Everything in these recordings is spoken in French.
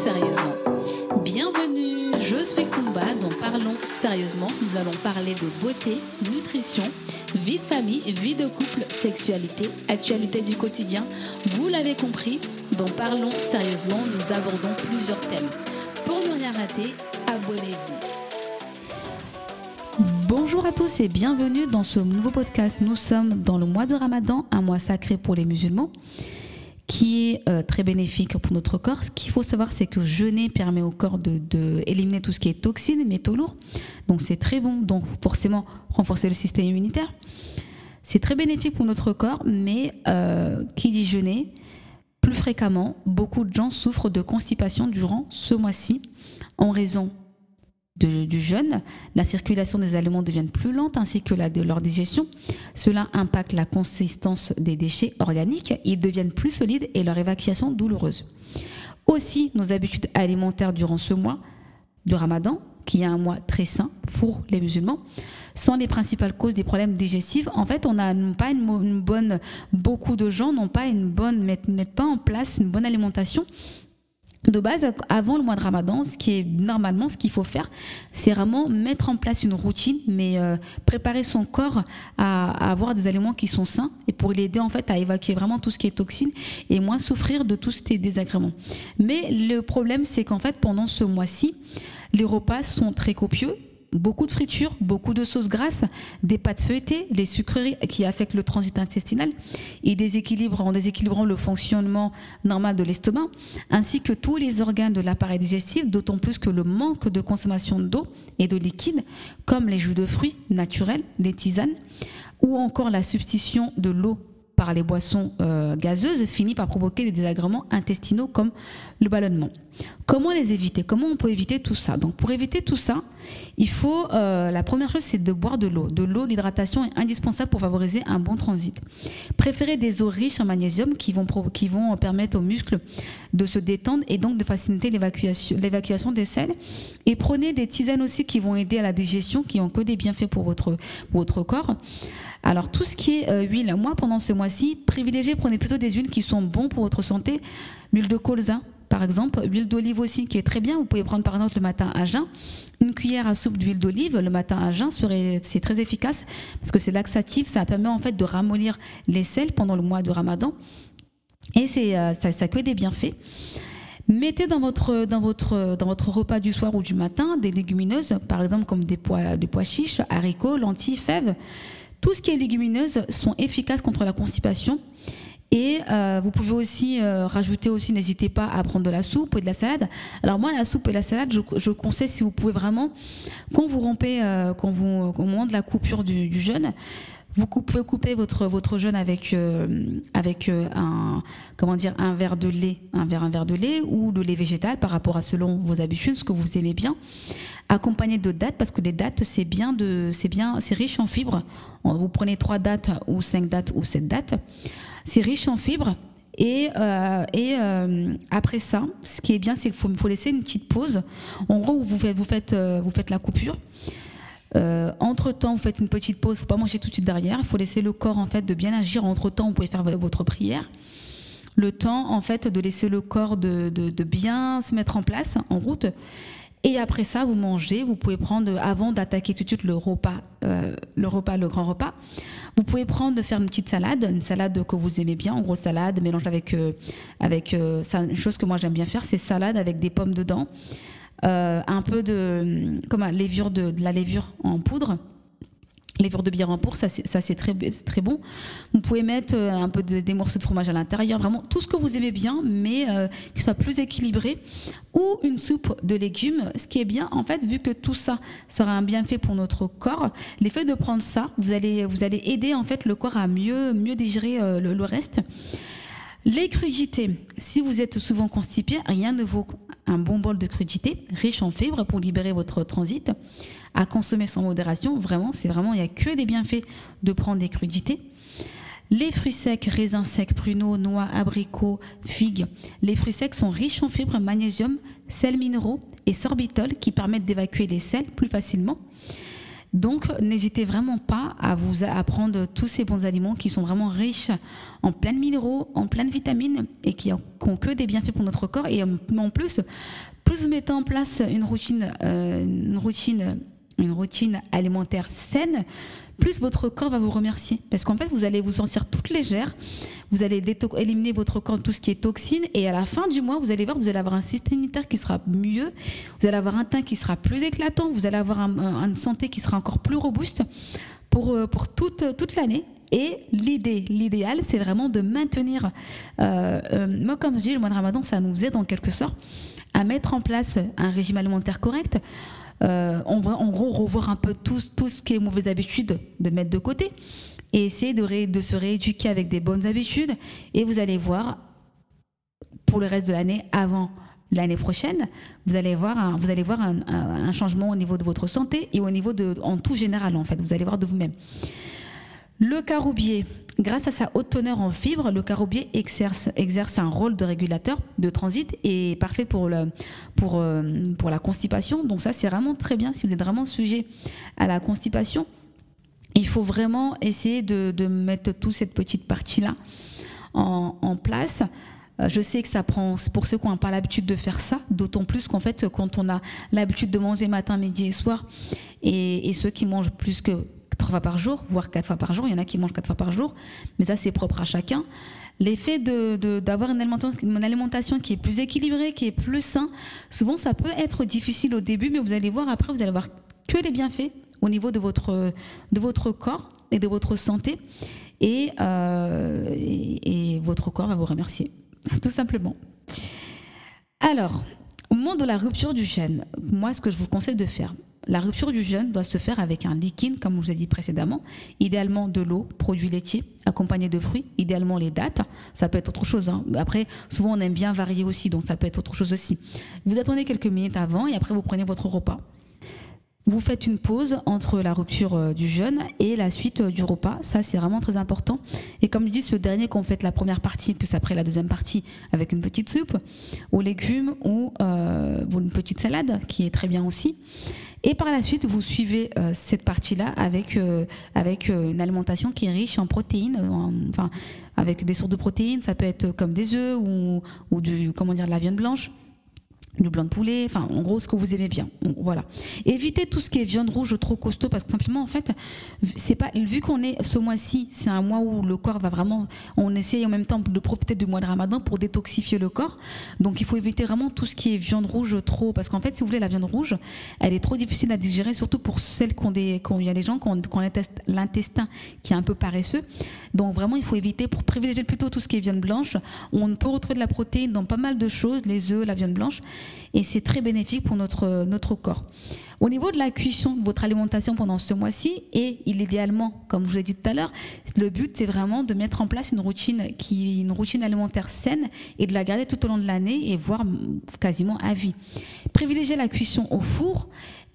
sérieusement. Bienvenue, je suis Kumba dans Parlons sérieusement. Nous allons parler de beauté, nutrition, vie de famille, vie de couple, sexualité, actualité du quotidien. Vous l'avez compris, dans Parlons sérieusement, nous abordons plusieurs thèmes. Pour ne rien rater, abonnez-vous. Bonjour à tous et bienvenue dans ce nouveau podcast. Nous sommes dans le mois de Ramadan, un mois sacré pour les musulmans qui est euh, très bénéfique pour notre corps. Ce qu'il faut savoir, c'est que jeûner permet au corps de, tout ce qui est toxines, métaux lourds. Donc c'est très bon. Donc forcément, renforcer le système immunitaire. C'est très bénéfique pour notre corps, mais euh, qui dit jeûner, plus fréquemment, beaucoup de gens souffrent de constipation durant ce mois-ci en raison du jeûne, la circulation des aliments devient plus lente ainsi que de leur digestion. Cela impacte la consistance des déchets organiques, ils deviennent plus solides et leur évacuation douloureuse. Aussi, nos habitudes alimentaires durant ce mois du ramadan, qui est un mois très sain pour les musulmans, sont les principales causes des problèmes digestifs. En fait, on n'a pas une, bonne, beaucoup de gens n'ont pas une bonne, mettent pas en place une bonne alimentation de base, avant le mois de Ramadan, ce qui est normalement ce qu'il faut faire, c'est vraiment mettre en place une routine, mais euh, préparer son corps à, avoir des aliments qui sont sains et pour l'aider en fait à évacuer vraiment tout ce qui est toxine et moins souffrir de tous ces désagréments. Mais le problème, c'est qu'en fait, pendant ce mois-ci, les repas sont très copieux beaucoup de fritures, beaucoup de sauces grasses, des pâtes feuilletées, les sucreries qui affectent le transit intestinal et déséquilibrent, en déséquilibrant le fonctionnement normal de l'estomac, ainsi que tous les organes de l'appareil digestif, d'autant plus que le manque de consommation d'eau et de liquide, comme les jus de fruits naturels, les tisanes, ou encore la substitution de l'eau par les boissons euh, gazeuses finit par provoquer des désagréments intestinaux comme le ballonnement. Comment les éviter? Comment on peut éviter tout ça? Donc pour éviter tout ça, il faut euh, la première chose c'est de boire de l'eau. De l'eau, l'hydratation est indispensable pour favoriser un bon transit. Préférez des eaux riches en magnésium qui vont qui vont permettre aux muscles de se détendre et donc de faciliter l'évacuation des selles. Et prenez des tisanes aussi qui vont aider à la digestion, qui ont que des bienfaits pour votre pour votre corps. Alors tout ce qui est euh, huile, moi pendant ce mois-ci, privilégiez, prenez plutôt des huiles qui sont bonnes pour votre santé. L'huile de colza, par exemple, huile d'olive aussi qui est très bien. Vous pouvez prendre par exemple le matin à jeun. Une cuillère à soupe d'huile d'olive le matin à jeun, c'est très efficace parce que c'est laxatif, ça permet en fait de ramollir les selles pendant le mois de Ramadan et c'est euh, ça, ça que des bienfaits. Mettez dans votre, dans, votre, dans votre repas du soir ou du matin des légumineuses, par exemple comme des pois, des pois chiches, haricots, lentilles, fèves. Tout ce qui est légumineuse sont efficaces contre la constipation. Et euh, vous pouvez aussi euh, rajouter aussi, n'hésitez pas à prendre de la soupe et de la salade. Alors moi, la soupe et la salade, je, conseille si vous pouvez vraiment, quand vous rompez, euh, quand vous, au moment de la coupure du, jeûne, vous pouvez couper votre votre jeûne avec avec un comment dire un verre de lait, un verre un verre de lait ou de lait végétal par rapport à selon vos habitudes, ce que vous aimez bien accompagné de dattes parce que des dates c'est bien de c'est bien c'est riche en fibres. Vous prenez trois dates ou cinq dates ou sept dates, c'est riche en fibres. Et, euh, et euh, après ça, ce qui est bien, c'est qu'il faut, faut, laisser une petite pause. En gros, vous faites, vous faites, euh, vous faites la coupure. Entre temps, vous faites une petite pause. Il ne faut pas manger tout de suite derrière. Il faut laisser le corps en fait de bien agir. Entre temps, vous pouvez faire votre prière. Le temps en fait de laisser le corps de, bien se mettre en place en route. Et après ça, vous mangez. Vous pouvez prendre, avant d'attaquer tout de suite le repas, euh, le repas, le grand repas, vous pouvez prendre, de faire une petite salade, une salade que vous aimez bien, en gros salade, mélange avec, euh, avec euh, une chose que moi j'aime bien faire, c'est salade avec des pommes dedans, un peu de, comme levure de, de la levure en poudre levure de bière en pour, ça c'est très, très bon. Vous pouvez mettre euh, un peu de, des morceaux de fromage à l'intérieur, vraiment tout ce que vous aimez bien, mais euh, que soit plus équilibré. Ou une soupe de légumes, ce qui est bien, en fait, vu que tout ça sera un bienfait pour notre corps, l'effet de prendre ça, vous allez, vous allez aider en fait le corps à mieux, mieux digérer euh, le reste. Les crudités, si vous êtes souvent constipé, rien ne vaut un bon bol de crudité, riche en fibres pour libérer votre transit, à consommer sans modération. Vraiment, c'est vraiment, il n'y a que des bienfaits de prendre des crudités. Les fruits secs, raisins secs, pruneaux, noix, abricots, figues. Les fruits secs sont riches en fibres, magnésium, sels minéraux et sorbitol qui permettent d'évacuer les sels plus facilement. Donc, n'hésitez vraiment pas à vous à prendre tous ces bons aliments qui sont vraiment riches en plein de minéraux, en plein de vitamines et qui ont que des bienfaits pour notre corps. Et en plus, plus vous mettez en place une routine, euh, une routine, une routine alimentaire saine, plus votre corps va vous remercier. Parce qu'en fait, vous allez vous sentir toute légère, vous allez éliminer votre corps tout ce qui est toxine, et à la fin du mois, vous allez voir, vous allez avoir un système immunitaire qui sera mieux, vous allez avoir un teint qui sera plus éclatant, vous allez avoir une santé qui sera encore plus robuste pour, euh, pour toute, toute l'année. Et l'idée, l'idéal, c'est vraiment de maintenir. Euh, euh, moi, comme je dis, le mois de Ramadan, ça nous aide en quelque sorte à mettre en place un régime alimentaire correct euh, on va en gros revoir un peu tout, tout ce qui est mauvaise habitude de mettre de côté et essayer de, de se rééduquer avec des bonnes habitudes. Et vous allez voir, pour le reste de l'année, avant l'année prochaine, vous allez voir, un, vous allez voir un, changement au niveau de votre santé et au niveau de, en tout général, en fait. Vous allez voir de vous-même. Le caroubier, grâce à sa haute teneur en fibres, le caroubier exerce, un rôle de régulateur de transit et parfait pour, le, pour, euh, pour la constipation. Donc ça, c'est vraiment très bien si vous êtes vraiment sujet à la constipation. Il faut vraiment essayer de, mettre toute cette petite partie-là en, place. Euh, je sais que ça prend, pour ceux qui n'ont pas l'habitude de faire ça, d'autant plus qu'en fait, quand on a l'habitude de manger matin, midi et soir, et, ceux qui mangent plus que fois par jour, voire quatre fois par jour. Il y en a qui mangent quatre fois par jour, mais ça c'est propre à chacun. L'effet d'avoir de, une, alimentation, une alimentation qui est plus équilibrée, qui est plus sain, souvent ça peut être difficile au début, mais vous allez voir après, vous allez voir que les bienfaits au niveau de votre, de votre corps et de votre santé. Et, euh, et, et votre corps va vous remercier, tout simplement. Alors, au moment de la rupture du chêne, moi, ce que je vous conseille de faire, la rupture du jeûne doit se faire avec un liquide, comme je vous ai dit précédemment, idéalement de l'eau, produits laitiers, accompagné de fruits, idéalement les dates. Ça peut être autre chose. Hein. Après, souvent on aime bien varier aussi, donc ça peut être autre chose aussi. Vous attendez quelques minutes avant et après vous prenez votre repas. Vous faites une pause entre la rupture euh, du jeûne et la suite euh, du repas. Ça, c'est vraiment très important. Et comme je dis, ce dernier, qu'on fait la première partie, plus après la deuxième partie, avec une petite soupe, aux légumes ou euh, une petite salade, qui est très bien aussi. Et par la suite, vous suivez euh, cette partie-là avec, euh, avec euh, une alimentation qui est riche en protéines, enfin, avec des sources de protéines. Ça peut être comme des œufs ou, ou du, comment dire, de la viande blanche du blanc de poulet, enfin en gros ce que vous aimez bien. Voilà. Évitez tout ce qui est viande rouge trop costaud parce que simplement en fait, c'est pas vu qu'on est ce mois-ci, c'est un mois où le corps va vraiment on essaye en même temps de profiter du mois de Ramadan pour détoxifier le corps. Donc il faut éviter vraiment tout ce qui est viande rouge trop parce qu'en fait si vous voulez la viande rouge, elle est trop difficile à digérer surtout pour celles qui ont des il y a des gens qui ont, l'intestin qui est un peu paresseux. Donc vraiment il faut éviter pour privilégier plutôt tout ce qui est viande blanche. On peut retrouver de la protéine dans pas mal de choses, les œufs, la viande blanche et c'est très bénéfique pour notre, notre corps. Au niveau de la cuisson de votre alimentation pendant ce mois-ci, et idéalement, comme je vous l'ai dit tout à l'heure, le but c'est vraiment de mettre en place une routine, qui, une routine alimentaire saine et de la garder tout au long de l'année et voire quasiment à vie. Privilégiez la cuisson au four,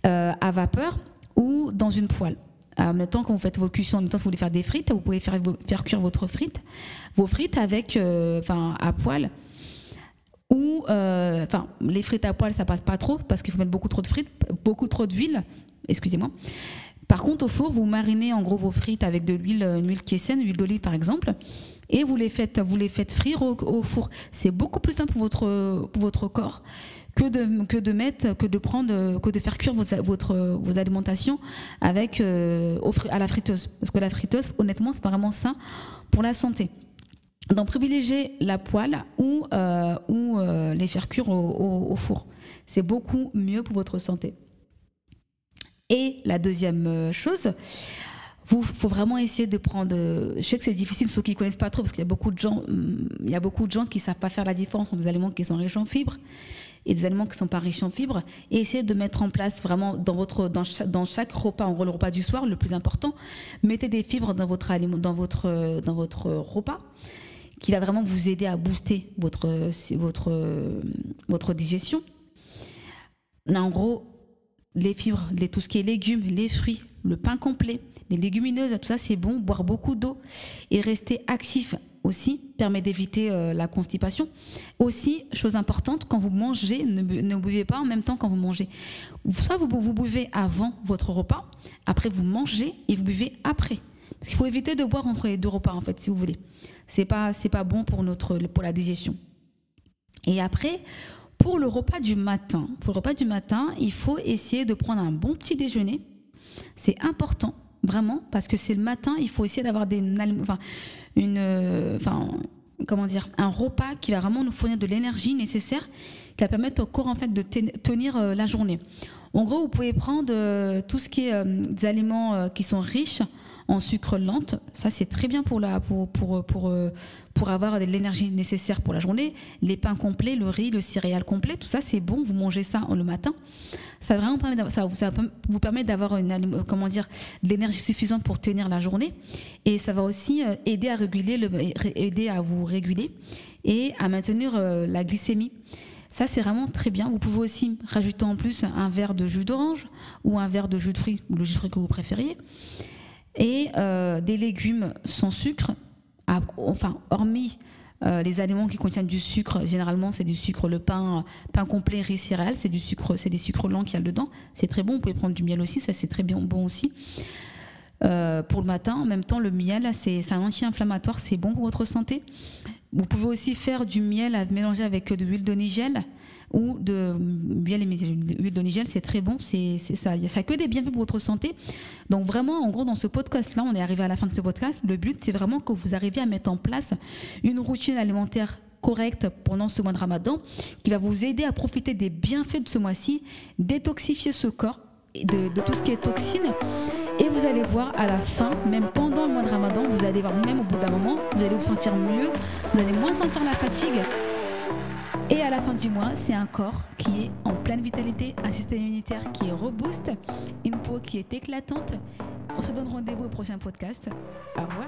euh, à vapeur ou dans une poêle. En même temps, quand vous faites vos cuissons, en même temps, si vous voulez faire des frites, vous pouvez faire, faire cuire votre frite, vos frites avec, euh, enfin, à poêle ou euh, enfin les frites à poêle ça passe pas trop parce qu'il faut mettre beaucoup trop de frites, beaucoup trop d'huile, excusez-moi. Par contre au four vous marinez en gros vos frites avec de l'huile, une huile qui est saine, huile d'olive par exemple, et vous les faites vous les faites frire au, four. C'est beaucoup plus simple pour votre pour votre corps que de, que de mettre, que de prendre, que de faire cuire votre, vos alimentations avec euh, à la friteuse. Parce que la friteuse, honnêtement, c'est pas vraiment sain pour la santé. Donc privilégier la poêle ou, euh, euh, les faire cuire au, four. C'est beaucoup mieux pour votre santé. Et la deuxième euh, chose, il faut vraiment essayer de prendre. Je sais que c'est difficile, ceux qui ne connaissent pas trop, parce qu'il y a beaucoup de gens, hum, il y a beaucoup de gens qui savent pas faire la différence entre des aliments qui sont riches en fibres et des aliments qui ne sont pas riches en fibres. Et essayer de mettre en place vraiment dans, votre, chaque, dans chaque repas, en gros le repas du soir, le plus important, mettez des fibres dans votre, dans votre, dans votre repas qui va vraiment vous aider à booster votre, votre, votre digestion. En gros, les fibres, les, tout ce qui est légumes, les fruits, le pain complet, les légumineuses, tout ça c'est bon, boire beaucoup d'eau et rester actif aussi permet d'éviter euh, la constipation. Aussi, chose importante, quand vous mangez, ne, buvez pas en même temps quand vous mangez. Soit vous, vous buvez avant votre repas, après vous mangez et vous buvez après. Parce qu'il faut éviter de boire entre les deux repas, en fait, si vous voulez. C'est pas, pas bon pour, notre, pour la digestion. Et après, pour le repas du matin, pour le repas du matin, il faut essayer de prendre un bon petit déjeuner. C'est important, vraiment, parce que c'est le matin, il faut essayer d'avoir des, enfin, dire, un repas qui va vraiment nous fournir de l'énergie nécessaire, qui va permettre au corps en fait de tenir euh, la journée. En gros, vous pouvez prendre euh, tout ce qui est euh, des aliments qui sont riches en sucre lente. Ça, c'est très bien pour, la, pour, pour, pour, euh, pour avoir de l'énergie nécessaire pour la journée. Les pains complets, le riz, le céréal complet, tout ça, c'est bon. Vous mangez ça le matin. Ça, vraiment ça, ça vous permet d'avoir euh, de l'énergie suffisante pour tenir la journée. Et ça va aussi euh, aider à, réguler le, aider à vous réguler et à maintenir la glycémie. Ça, c'est vraiment très bien. Vous pouvez aussi rajouter en plus un verre de jus d'orange ou un verre de jus de fruits, ou le jus de fruits que vous préfériez et euh, des légumes sans sucre, enfin, hormis euh, les aliments qui contiennent du sucre, généralement c'est du sucre, le pain, pain complet, riz, céréales, c'est du sucre, c'est des sucres lents qu'il y a dedans. C'est très bon. Vous pouvez prendre du miel aussi, ça c'est très bon aussi. Euh, pour le matin, en même temps, le miel, c'est un anti-inflammatoire, c'est bon pour votre santé. Vous pouvez aussi faire du miel à mélanger avec de l'huile de nigel ou de miel et l'huile de nigel, c'est très bon. C'est ça, ça a que des bienfaits pour votre santé. Donc vraiment, en gros, dans ce podcast-là, on est arrivé à la fin de ce podcast. Le but, c'est vraiment que vous arriviez à mettre en place une routine alimentaire correcte pendant ce mois de Ramadan, qui va vous aider à profiter des bienfaits de ce mois-ci, détoxifier ce corps de, de tout ce qui est toxine. Et vous allez voir à la fin, même pendant le mois de Ramadan, vous allez voir même au bout d'un moment, vous allez vous sentir mieux, vous allez moins sentir la fatigue. Et à la fin du mois, c'est un corps qui est en pleine vitalité, un système immunitaire qui est robuste, une peau qui est éclatante. On se donne rendez-vous au prochain podcast. Au revoir.